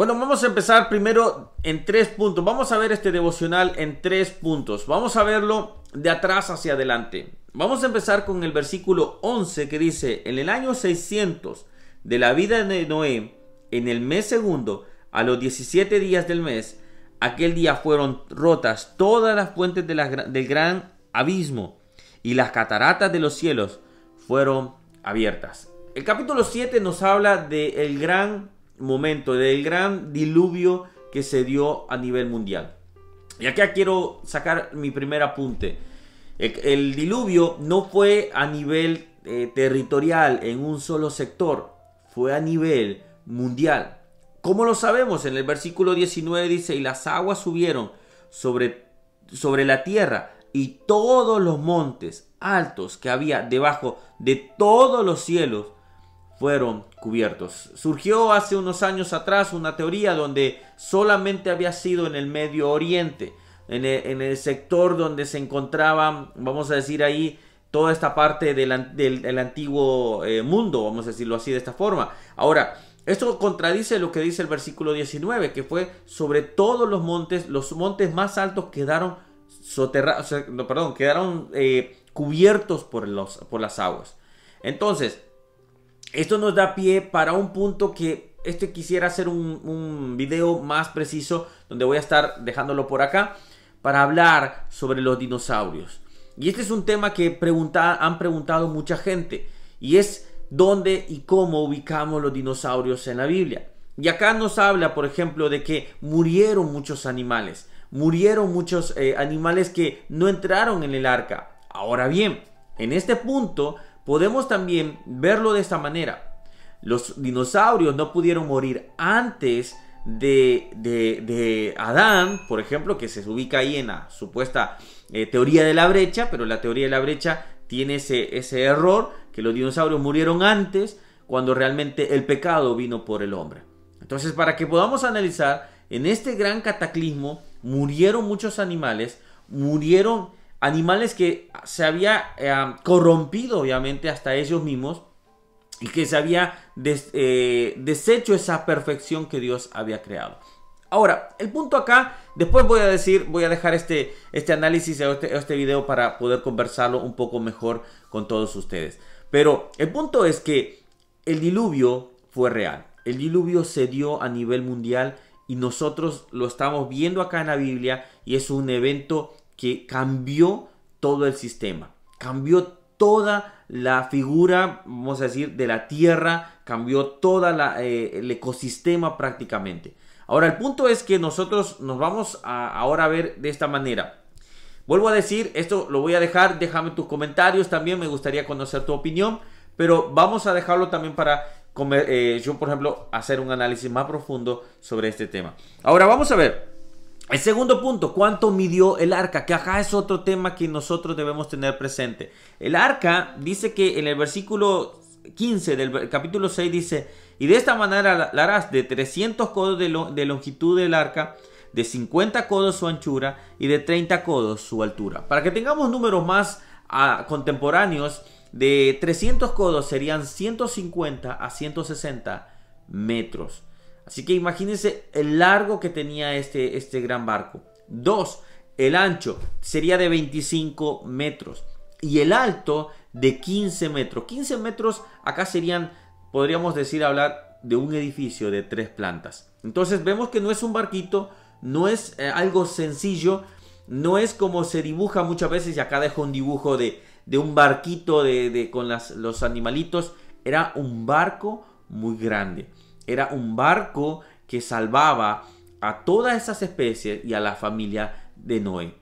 Bueno, vamos a empezar primero en tres puntos. Vamos a ver este devocional en tres puntos. Vamos a verlo de atrás hacia adelante. Vamos a empezar con el versículo 11 que dice, en el año 600 de la vida de Noé, en el mes segundo, a los 17 días del mes, aquel día fueron rotas todas las fuentes del gran abismo y las cataratas de los cielos fueron abiertas. El capítulo 7 nos habla del gran momento, del gran diluvio que se dio a nivel mundial. Y acá quiero sacar mi primer apunte. El, diluvio no fue a nivel eh, territorial en un solo sector, fue a nivel mundial. ¿Cómo lo sabemos? En el versículo 19 dice, y las aguas subieron sobre, sobre la tierra y todos los montes altos que había debajo de todos los cielos fueron cubiertos. Surgió hace unos años atrás una teoría donde solamente había sido en el Medio Oriente, en el, sector donde se encontraba, vamos a decir ahí, toda esta parte del, antiguo eh, mundo, vamos a decirlo así de esta forma. Ahora, esto contradice lo que dice el versículo 19, que fue sobre todos los montes, los montes más altos quedaron soterrados, perdón, quedaron eh, cubiertos por, los, por las aguas. Entonces, esto nos da pie para un punto que este quisiera hacer un, video más preciso, donde voy a estar dejándolo por acá, para hablar sobre los dinosaurios. Y este es un tema que han preguntado mucha gente, y es dónde y cómo ubicamos los dinosaurios en la Biblia. Y acá nos habla, por ejemplo, de que murieron muchos animales, murieron muchos eh, animales que no entraron en el arca. Ahora bien, en este punto podemos también verlo de esta manera. Los dinosaurios no pudieron morir antes de, de, Adán, por ejemplo, que se ubica ahí en la supuesta eh, teoría de la brecha, pero la teoría de la brecha tiene ese, ese error, que los dinosaurios murieron antes, cuando realmente el pecado vino por el hombre. Entonces, para que podamos analizar, en este gran cataclismo murieron muchos animales, murieron animales que se había eh, corrompido obviamente hasta ellos mismos y que se había eh, deshecho esa perfección que Dios había creado. Ahora, el punto acá, después voy a decir, voy a dejar este, este análisis, este, este video para poder conversarlo un poco mejor con todos ustedes. Pero el punto es que el diluvio fue real. El diluvio se dio a nivel mundial y nosotros lo estamos viendo acá en la Biblia y es un evento que cambió todo el sistema, cambió toda la figura, vamos a decir, de la tierra, cambió todo eh, el ecosistema prácticamente. Ahora, el punto es que nosotros nos vamos a ahora ver de esta manera. Vuelvo a decir, esto lo voy a dejar, déjame tus comentarios también, me gustaría conocer tu opinión, pero vamos a dejarlo también para eh, yo, por ejemplo, hacer un análisis más profundo sobre este tema. Ahora vamos a ver. El segundo punto, ¿cuánto midió el arca? Que acá es otro tema que nosotros debemos tener presente. El arca dice que en el versículo 15 del capítulo 6 dice, y de esta manera la harás de 300 codos de, longitud del arca, de 50 codos su anchura y de 30 codos su altura. Para que tengamos números más ah, contemporáneos, de 300 codos serían 150 a 160 metros. Así que imagínense el largo que tenía este, este gran barco. 2. El ancho sería de 25 metros. Y el alto de 15 metros. 15 metros acá serían podríamos decir hablar de un edificio de tres plantas. Entonces vemos que no es un barquito, no es eh, algo sencillo, no es como se dibuja muchas veces, y acá dejo un dibujo de, de un barquito de, con las, los animalitos, era un barco muy grande, era un barco que salvaba a todas esas especies y a la familia de Noé.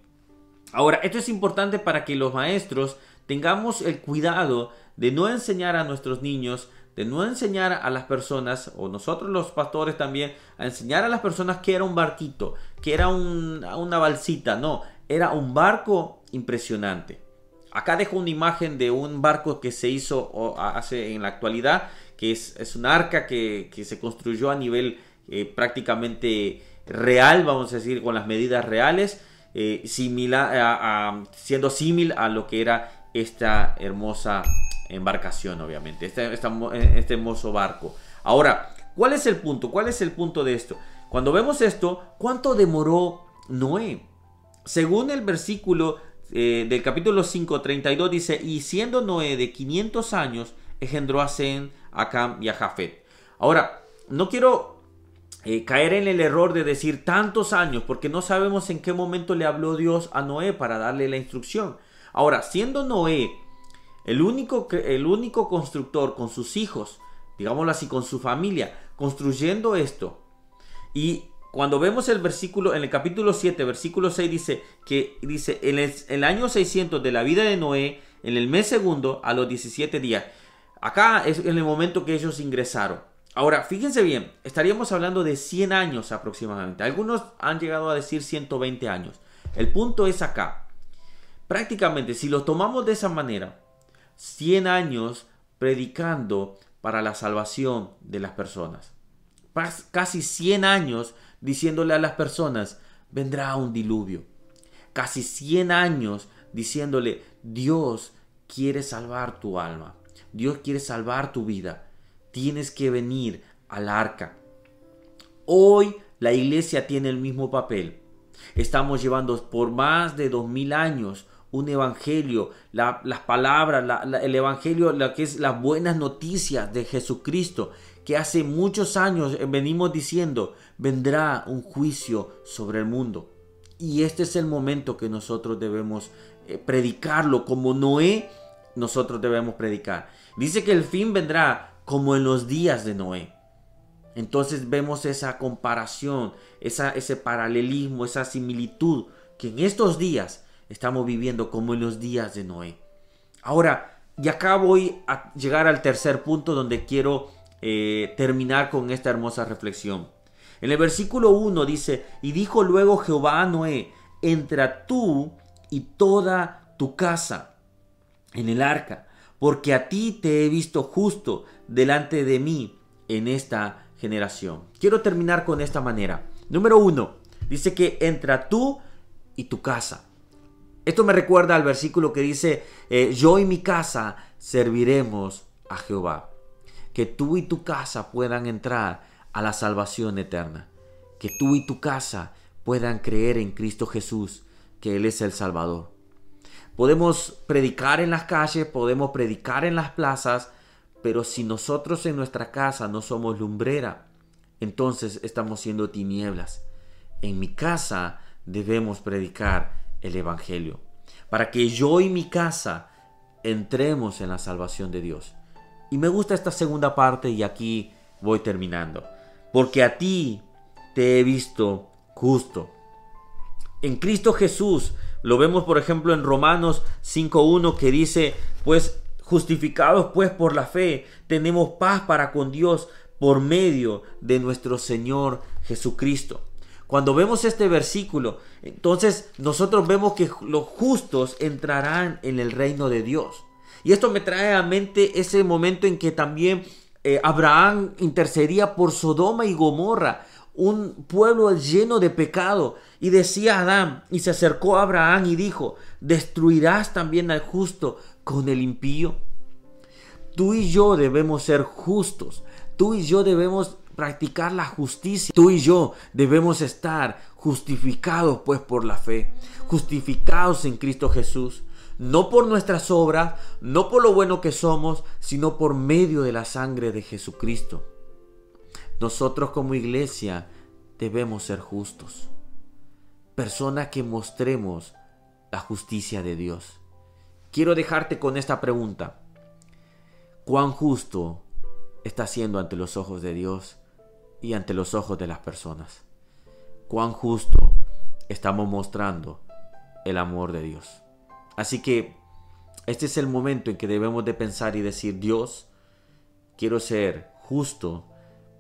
Ahora, esto es importante para que los maestros tengamos el cuidado de no enseñar a nuestros niños de no enseñar a las personas, o nosotros los pastores también, a enseñar a las personas que era un barquito, que era una balsita, no, era un barco impresionante. Acá dejo una imagen de un barco que se hizo hace en la actualidad, que es, es un arca que, se construyó a nivel eh, prácticamente real, vamos a decir, con las medidas reales, eh, similar, siendo símil a lo que era esta hermosa embarcación, obviamente, este, este, este hermoso barco. Ahora, ¿Cuál es el punto? ¿Cuál es el punto de esto? Cuando vemos esto, ¿cuánto demoró Noé? Según el versículo eh, del capítulo 5, 32 dice, y siendo Noé de 500 años, engendró a Zen, a Cam y a Jafet. Ahora, no quiero eh, caer en el error de decir tantos años, porque no sabemos en qué momento le habló Dios a Noé para darle la instrucción. Ahora, siendo Noé el único, el único constructor con sus hijos, digámoslo así, con su familia, construyendo esto, y cuando vemos el versículo, en el capítulo 7, versículo 6 dice que dice, en el, año 600 de la vida de Noé, en el mes segundo, a los 17 días. Acá es en el momento que ellos ingresaron. Ahora, fíjense bien, estaríamos hablando de 100 años aproximadamente. Algunos han llegado a decir 120 años. El punto es acá. Prácticamente, si lo tomamos de esa manera, 100 años predicando para la salvación de las personas. Casi 100 años diciéndole a las personas, vendrá un diluvio. Casi 100 años diciéndole, Dios quiere salvar tu alma. Dios quiere salvar tu vida. Tienes que venir al arca. Hoy la iglesia tiene el mismo papel. Estamos llevando por más de dos mil años un evangelio, las palabras, el evangelio, lo que es las buenas noticias de Jesucristo, que hace muchos años venimos diciendo, vendrá un juicio sobre el mundo. Y este es el momento que nosotros debemos eh, predicarlo, como Noé, nosotros debemos predicar. Dice que el fin vendrá como en los días de Noé. Entonces vemos esa comparación, esa, ese paralelismo, esa similitud que en estos días estamos viviendo como en los días de Noé. Ahora, y acá voy a llegar al tercer punto donde quiero eh, terminar con esta hermosa reflexión. En el versículo 1 dice, y dijo luego Jehová a Noé, entra tú y toda tu casa en el arca, porque a ti te he visto justo delante de mí en esta generación. Quiero terminar con esta manera. Número 1, dice que entra tú y tu casa. Esto me recuerda al versículo que dice, eh, yo y mi casa serviremos a Jehová. Que tú y tu casa puedan entrar a la salvación eterna. Que tú y tu casa puedan creer en Cristo Jesús, que Él es el Salvador. Podemos predicar en las calles, podemos predicar en las plazas, pero si nosotros en nuestra casa no somos lumbrera, entonces estamos siendo tinieblas. En mi casa debemos predicar el Evangelio, para que yo y mi casa entremos en la salvación de Dios. Y me gusta esta segunda parte y aquí voy terminando. Porque a ti te he visto justo. En Cristo Jesús, lo vemos por ejemplo en Romanos 5.1 que dice, pues justificados pues por la fe, tenemos paz para con Dios por medio de nuestro Señor Jesucristo. Cuando vemos este versículo, entonces nosotros vemos que los justos entrarán en el reino de Dios. Y esto me trae a mente ese momento en que también eh, Abraham intercedía por Sodoma y Gomorra, un pueblo lleno de pecado. Y decía Adán, y se acercó a Abraham y dijo, ¿destruirás también al justo con el impío? Tú y yo debemos ser justos. Tú y yo debemos practicar la justicia. Tú y yo debemos estar justificados pues por la fe, justificados en Cristo Jesús, no por nuestras obras, no por lo bueno que somos, sino por medio de la sangre de Jesucristo. Nosotros como iglesia debemos ser justos, personas que mostremos la justicia de Dios. Quiero dejarte con esta pregunta. ¿Cuán justo está siendo ante los ojos de Dios y ante los ojos de las personas. Cuán justo estamos mostrando el amor de Dios. Así que este es el momento en que debemos de pensar y decir, Dios, quiero ser justo,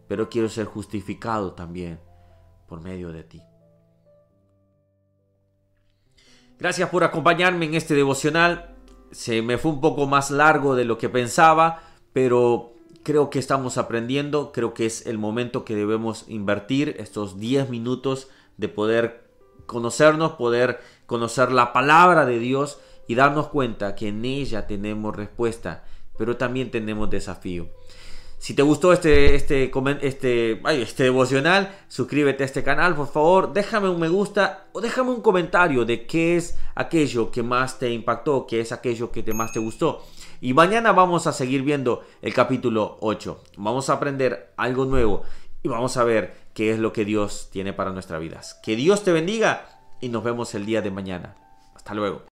pero quiero ser justificado también por medio de ti. Gracias por acompañarme en este devocional. Se me fue un poco más largo de lo que pensaba, pero creo que estamos aprendiendo, creo que es el momento que debemos invertir estos 10 minutos de poder conocernos, poder conocer la palabra de Dios y darnos cuenta que en ella tenemos respuesta, pero también tenemos desafío. Si te gustó este, este, este, este devocional, suscríbete a este canal, por favor. Déjame un me gusta o déjame un comentario de qué es aquello que más te impactó, qué es aquello que te más te gustó. Y mañana vamos a seguir viendo el capítulo 8. Vamos a aprender algo nuevo y vamos a ver qué es lo que Dios tiene para nuestras vidas. Que Dios te bendiga y nos vemos el día de mañana. Hasta luego.